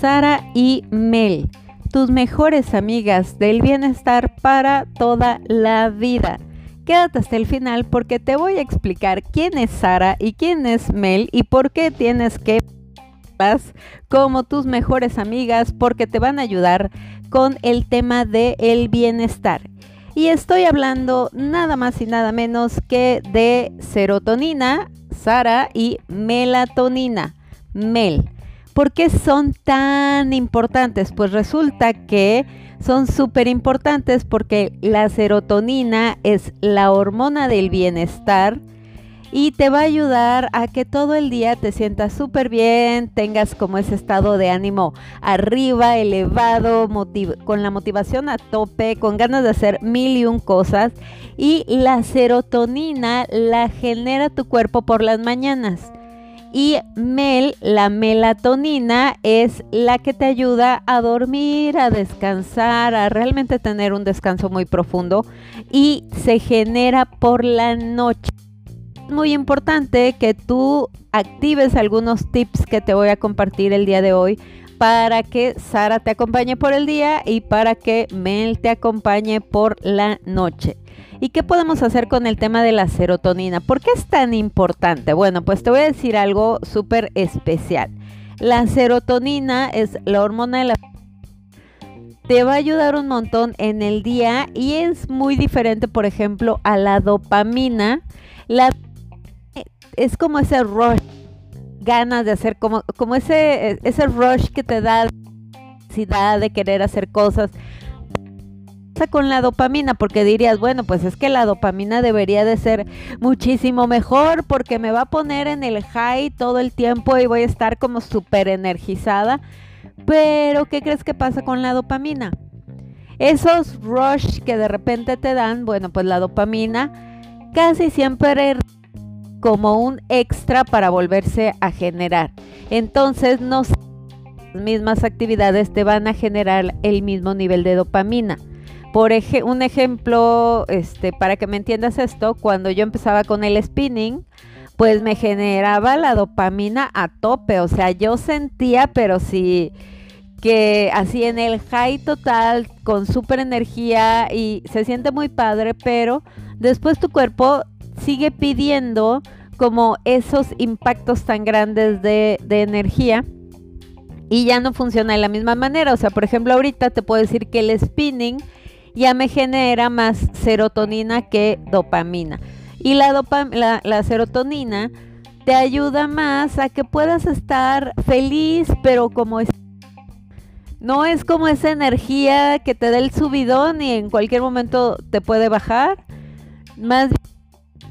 Sara y Mel, tus mejores amigas del bienestar para toda la vida. Quédate hasta el final porque te voy a explicar quién es Sara y quién es Mel y por qué tienes que como tus mejores amigas porque te van a ayudar con el tema del el bienestar. Y estoy hablando nada más y nada menos que de serotonina, Y melatonina, Mel. ¿Por qué son tan importantes? Pues resulta que son súper importantes porque la serotonina es la hormona del bienestar y te va a ayudar a que todo el día te sientas súper bien, tengas como ese estado de ánimo arriba, elevado, con la motivación a tope, con ganas de hacer mil y un cosas. Y la serotonina la genera tu cuerpo por las mañanas. Y mel, la melatonina, es la que te ayuda a dormir, a descansar, a realmente tener un descanso muy profundo y se genera por la noche muy importante que tú actives algunos tips que te voy a compartir el día de hoy para que Sara te acompañe por el día y para que Mel te acompañe por la noche. ¿Y qué podemos hacer con el tema de la serotonina? ¿Por qué es tan importante? Bueno, pues te voy a decir algo súper especial. La serotonina es la hormona de la te va a ayudar un montón en el día y es muy diferente, por ejemplo, a la dopamina. La es como ese rush, ganas de hacer, como, como ese, ese rush que te da necesidad de querer hacer cosas con la dopamina porque dirías, bueno, pues es que la dopamina debería de ser muchísimo mejor porque me va a poner en el high todo el tiempo y voy a estar como súper energizada. Pero, ¿qué crees que pasa con la dopamina? Esos rush que de repente te dan, bueno, pues la dopamina casi siempre como un extra para volverse a generar. Entonces, no las mismas actividades te van a generar el mismo nivel de dopamina. Por un ejemplo, este, para que me entiendas esto, cuando yo empezaba con el spinning, pues me generaba la dopamina a tope, o sea, yo sentía, pero sí que así en el high total, con super energía y se siente muy padre, pero después tu cuerpo sigue pidiendo como esos impactos tan grandes de, energía y ya no funciona de la misma manera. O sea, por ejemplo, ahorita te puedo decir que el spinning ya me genera más serotonina que dopamina. Y la, la, serotonina te ayuda más a que puedas estar feliz, pero como es... No es como esa energía que te da el subidón y en cualquier momento te puede bajar. Más bien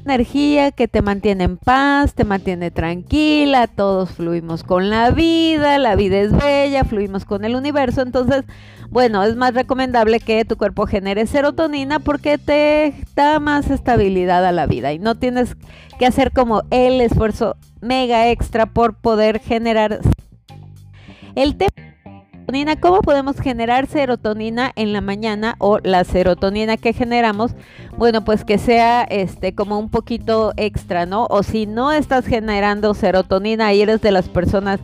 energía que te mantiene en paz, te mantiene tranquila, todos fluimos con la vida, la vida es bella, fluimos con el universo, entonces, bueno, es más recomendable que tu cuerpo genere serotonina porque te da más estabilidad a la vida y no tienes que hacer como el esfuerzo mega extra por poder generar el tema ¿Cómo podemos generar serotonina en la mañana o la serotonina que generamos? Bueno, pues que sea este como un poquito extra, ¿no? O si no estás generando serotonina y eres de las personas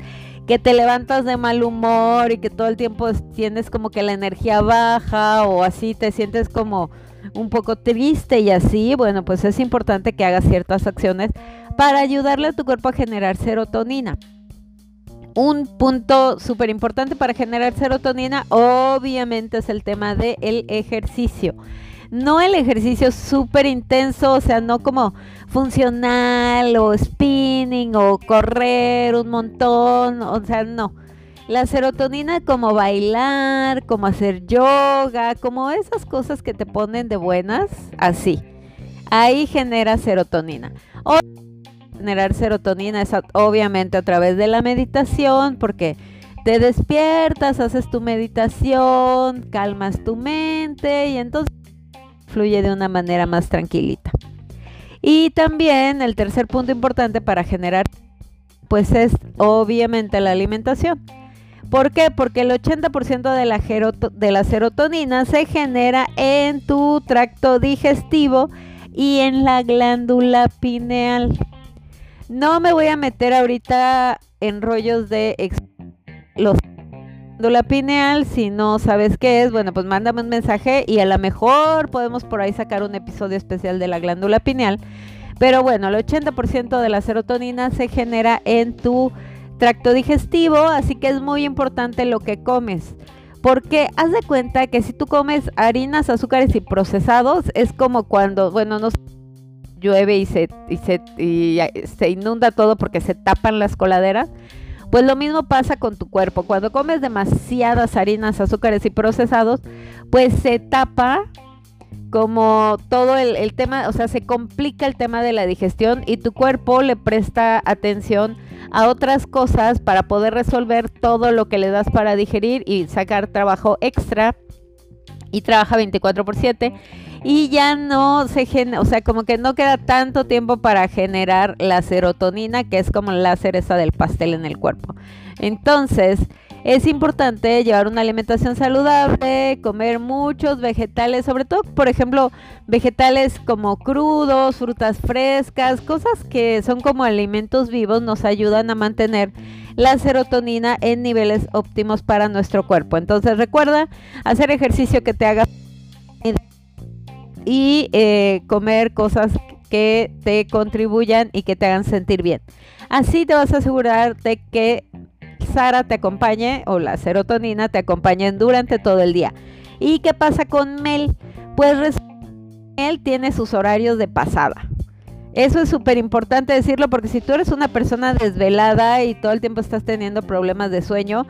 que te levantas de mal humor y que todo el tiempo tienes como que la energía baja o así te sientes como un poco triste y así, bueno, pues es importante que hagas ciertas acciones para ayudarle a tu cuerpo a generar serotonina. Un punto súper importante para generar serotonina obviamente es el tema del ejercicio. No el ejercicio súper intenso, o sea, no como funcional o spinning o correr un montón, o sea, no. La serotonina como bailar, como hacer yoga, como esas cosas que te ponen de buenas, así. Ahí genera serotonina generar serotonina es obviamente a través de la meditación, porque te despiertas, haces tu meditación, calmas tu mente y entonces fluye de una manera más tranquilita. Y también el tercer punto importante para generar, pues es obviamente la alimentación. ¿Por qué? Porque el 80% de la, de la serotonina se genera en tu tracto digestivo y en la glándula pineal. No me voy a meter ahorita en rollos de los la pineal, si no sabes qué es, bueno, pues mándame un mensaje y a lo mejor podemos por ahí sacar un episodio especial de la glándula pineal. Pero bueno, el 80% de la serotonina se genera en tu tracto digestivo, así que es muy importante lo que comes. Porque haz de cuenta que si tú comes harinas, azúcares y procesados, es como cuando, bueno, no llueve y se, y se, y se inunda todo porque se tapan las coladeras. Pues lo mismo pasa con tu cuerpo. Cuando comes demasiadas harinas, azúcares y procesados, pues se tapa como todo el, tema, o sea, se complica el tema de la digestión y tu cuerpo le presta atención a otras cosas para poder resolver todo lo que le das para digerir y sacar trabajo extra y trabaja 24 por 7 y ya no se genera, o sea, como que no queda tanto tiempo para generar la serotonina, que es como la cereza del pastel en el cuerpo. Entonces, es importante llevar una alimentación saludable, comer muchos vegetales, sobre todo, por ejemplo, vegetales como crudos, frutas frescas, cosas que son como alimentos vivos, nos ayudan a mantener la serotonina en niveles óptimos para nuestro cuerpo. Entonces recuerda hacer ejercicio que te haga y eh, comer cosas que te contribuyan y que te hagan sentir bien. Así te vas a asegurar de que Sara te acompañe o la serotonina te acompañen durante todo el día. ¿Y qué pasa con Mel? Pues Mel tiene sus horarios de pasada. Eso es súper importante decirlo porque si tú eres una persona desvelada y todo el tiempo estás teniendo problemas de sueño,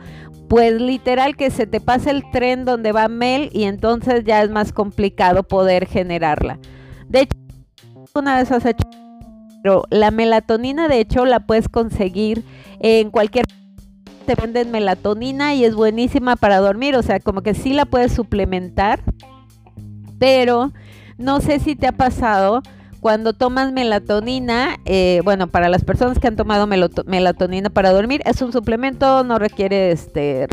pues literal que se te pasa el tren donde va Mel y entonces ya es más complicado poder generarla. De hecho, una vez has hecho, pero la melatonina de hecho la puedes conseguir en cualquier te venden melatonina y es buenísima para dormir, o sea, como que sí la puedes suplementar, pero no sé si te ha pasado cuando tomas melatonina, eh, bueno, para las personas que han tomado melatonina para dormir, es un suplemento, no requiere este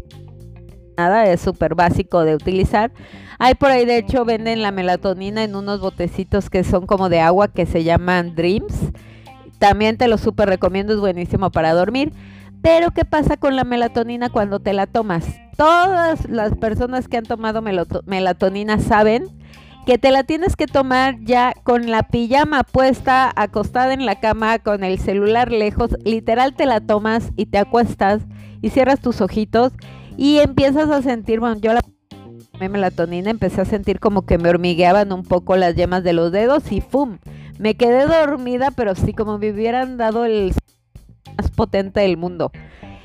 nada, es súper básico de utilizar. Hay por ahí, de hecho, venden la melatonina en unos botecitos que son como de agua que se llaman Dreams. También te lo súper recomiendo, es buenísimo para dormir. Pero, ¿qué pasa con la melatonina cuando te la tomas? Todas las personas que han tomado melatonina saben que te la tienes que tomar ya con la pijama puesta, acostada en la cama, con el celular lejos, literal te la tomas y te acuestas y cierras tus ojitos y empiezas a sentir, bueno, yo la melatonina empecé a sentir como que me hormigueaban un poco las yemas de los dedos y ¡fum! Me quedé dormida, pero sí como me hubieran dado el más potente del mundo.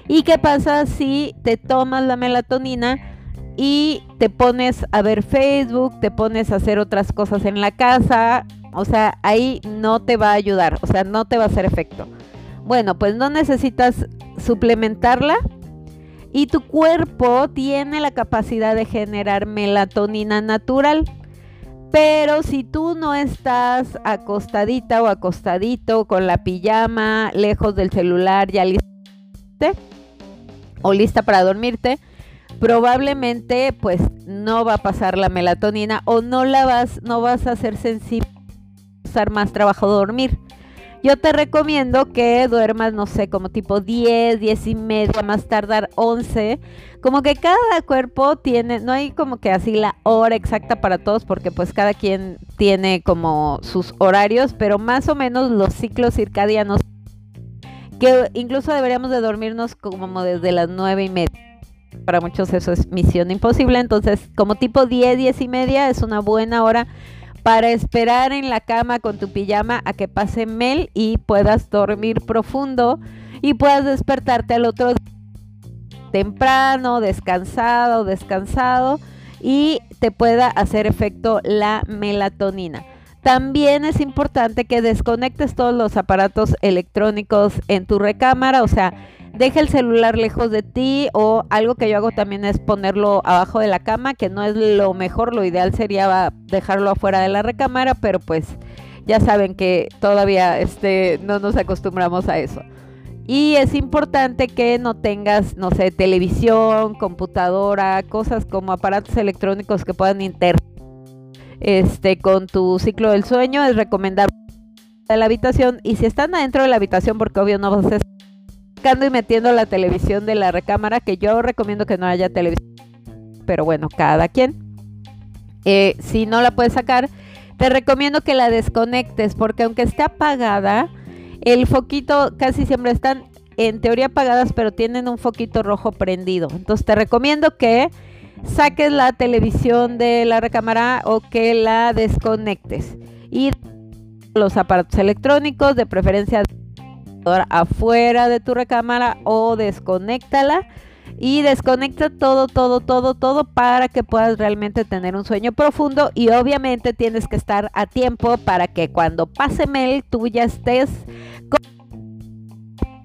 ¿Y qué pasa si te tomas la melatonina? y te pones a ver Facebook, te pones a hacer otras cosas en la casa, o sea, ahí no te va a ayudar, o sea, no te va a hacer efecto. Bueno, pues no necesitas suplementarla y tu cuerpo tiene la capacidad de generar melatonina natural. Pero si tú no estás acostadita o acostadito con la pijama, lejos del celular, ya lista o lista para dormirte, probablemente pues no va a pasar la melatonina o no la vas, no vas a ser sensible usar más trabajo dormir. Yo te recomiendo que duermas, no sé, como tipo 10, 10 y media, más tardar 11. Como que cada cuerpo tiene, no hay como que así la hora exacta para todos, porque pues cada quien tiene como sus horarios, pero más o menos los ciclos circadianos, que incluso deberíamos de dormirnos como desde las 9 y media para muchos eso es misión imposible. Entonces, como tipo 10, 10 y media es una buena hora para esperar en la cama con tu pijama a que pase Mel y puedas dormir profundo y puedas despertarte al otro día temprano, descansado, descansado y te pueda hacer efecto la melatonina. También es importante que desconectes todos los aparatos electrónicos en tu recámara, o sea, deja el celular lejos de ti o algo que yo hago también es ponerlo abajo de la cama, que no es lo mejor, lo ideal sería dejarlo afuera de la recámara, pero pues ya saben que todavía este, no nos acostumbramos a eso. Y es importante que no tengas, no sé, televisión, computadora, cosas como aparatos electrónicos que puedan inter este con tu ciclo del sueño. Es recomendable de la habitación y si están adentro de la habitación, porque obvio no vas a y metiendo la televisión de la recámara, que yo recomiendo que no haya televisión, pero bueno, cada quien. Eh, si no la puedes sacar, te recomiendo que la desconectes, porque aunque esté apagada, el foquito casi siempre están en teoría apagadas, pero tienen un foquito rojo prendido. Entonces te recomiendo que saques la televisión de la recámara o que la desconectes. Y los aparatos electrónicos, de preferencia afuera de tu recámara o desconéctala y desconecta todo, todo, todo, todo para que puedas realmente tener un sueño profundo y obviamente tienes que estar a tiempo para que cuando pase Mel tú ya estés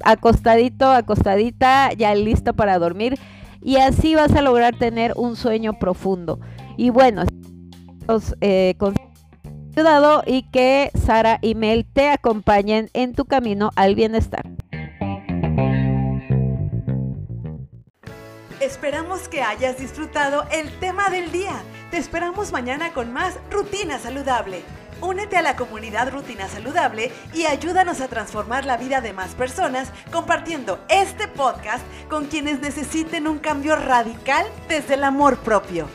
acostadito, acostadita, ya listo para dormir y así vas a lograr tener un sueño profundo. Y bueno, los eh, y que Sara y Mel te acompañen en tu camino al bienestar. Esperamos que hayas disfrutado el tema del día. Te esperamos mañana con más Rutina Saludable. Únete a la comunidad Rutina Saludable y ayúdanos a transformar la vida de más personas compartiendo este podcast con quienes necesiten un cambio radical desde el amor propio.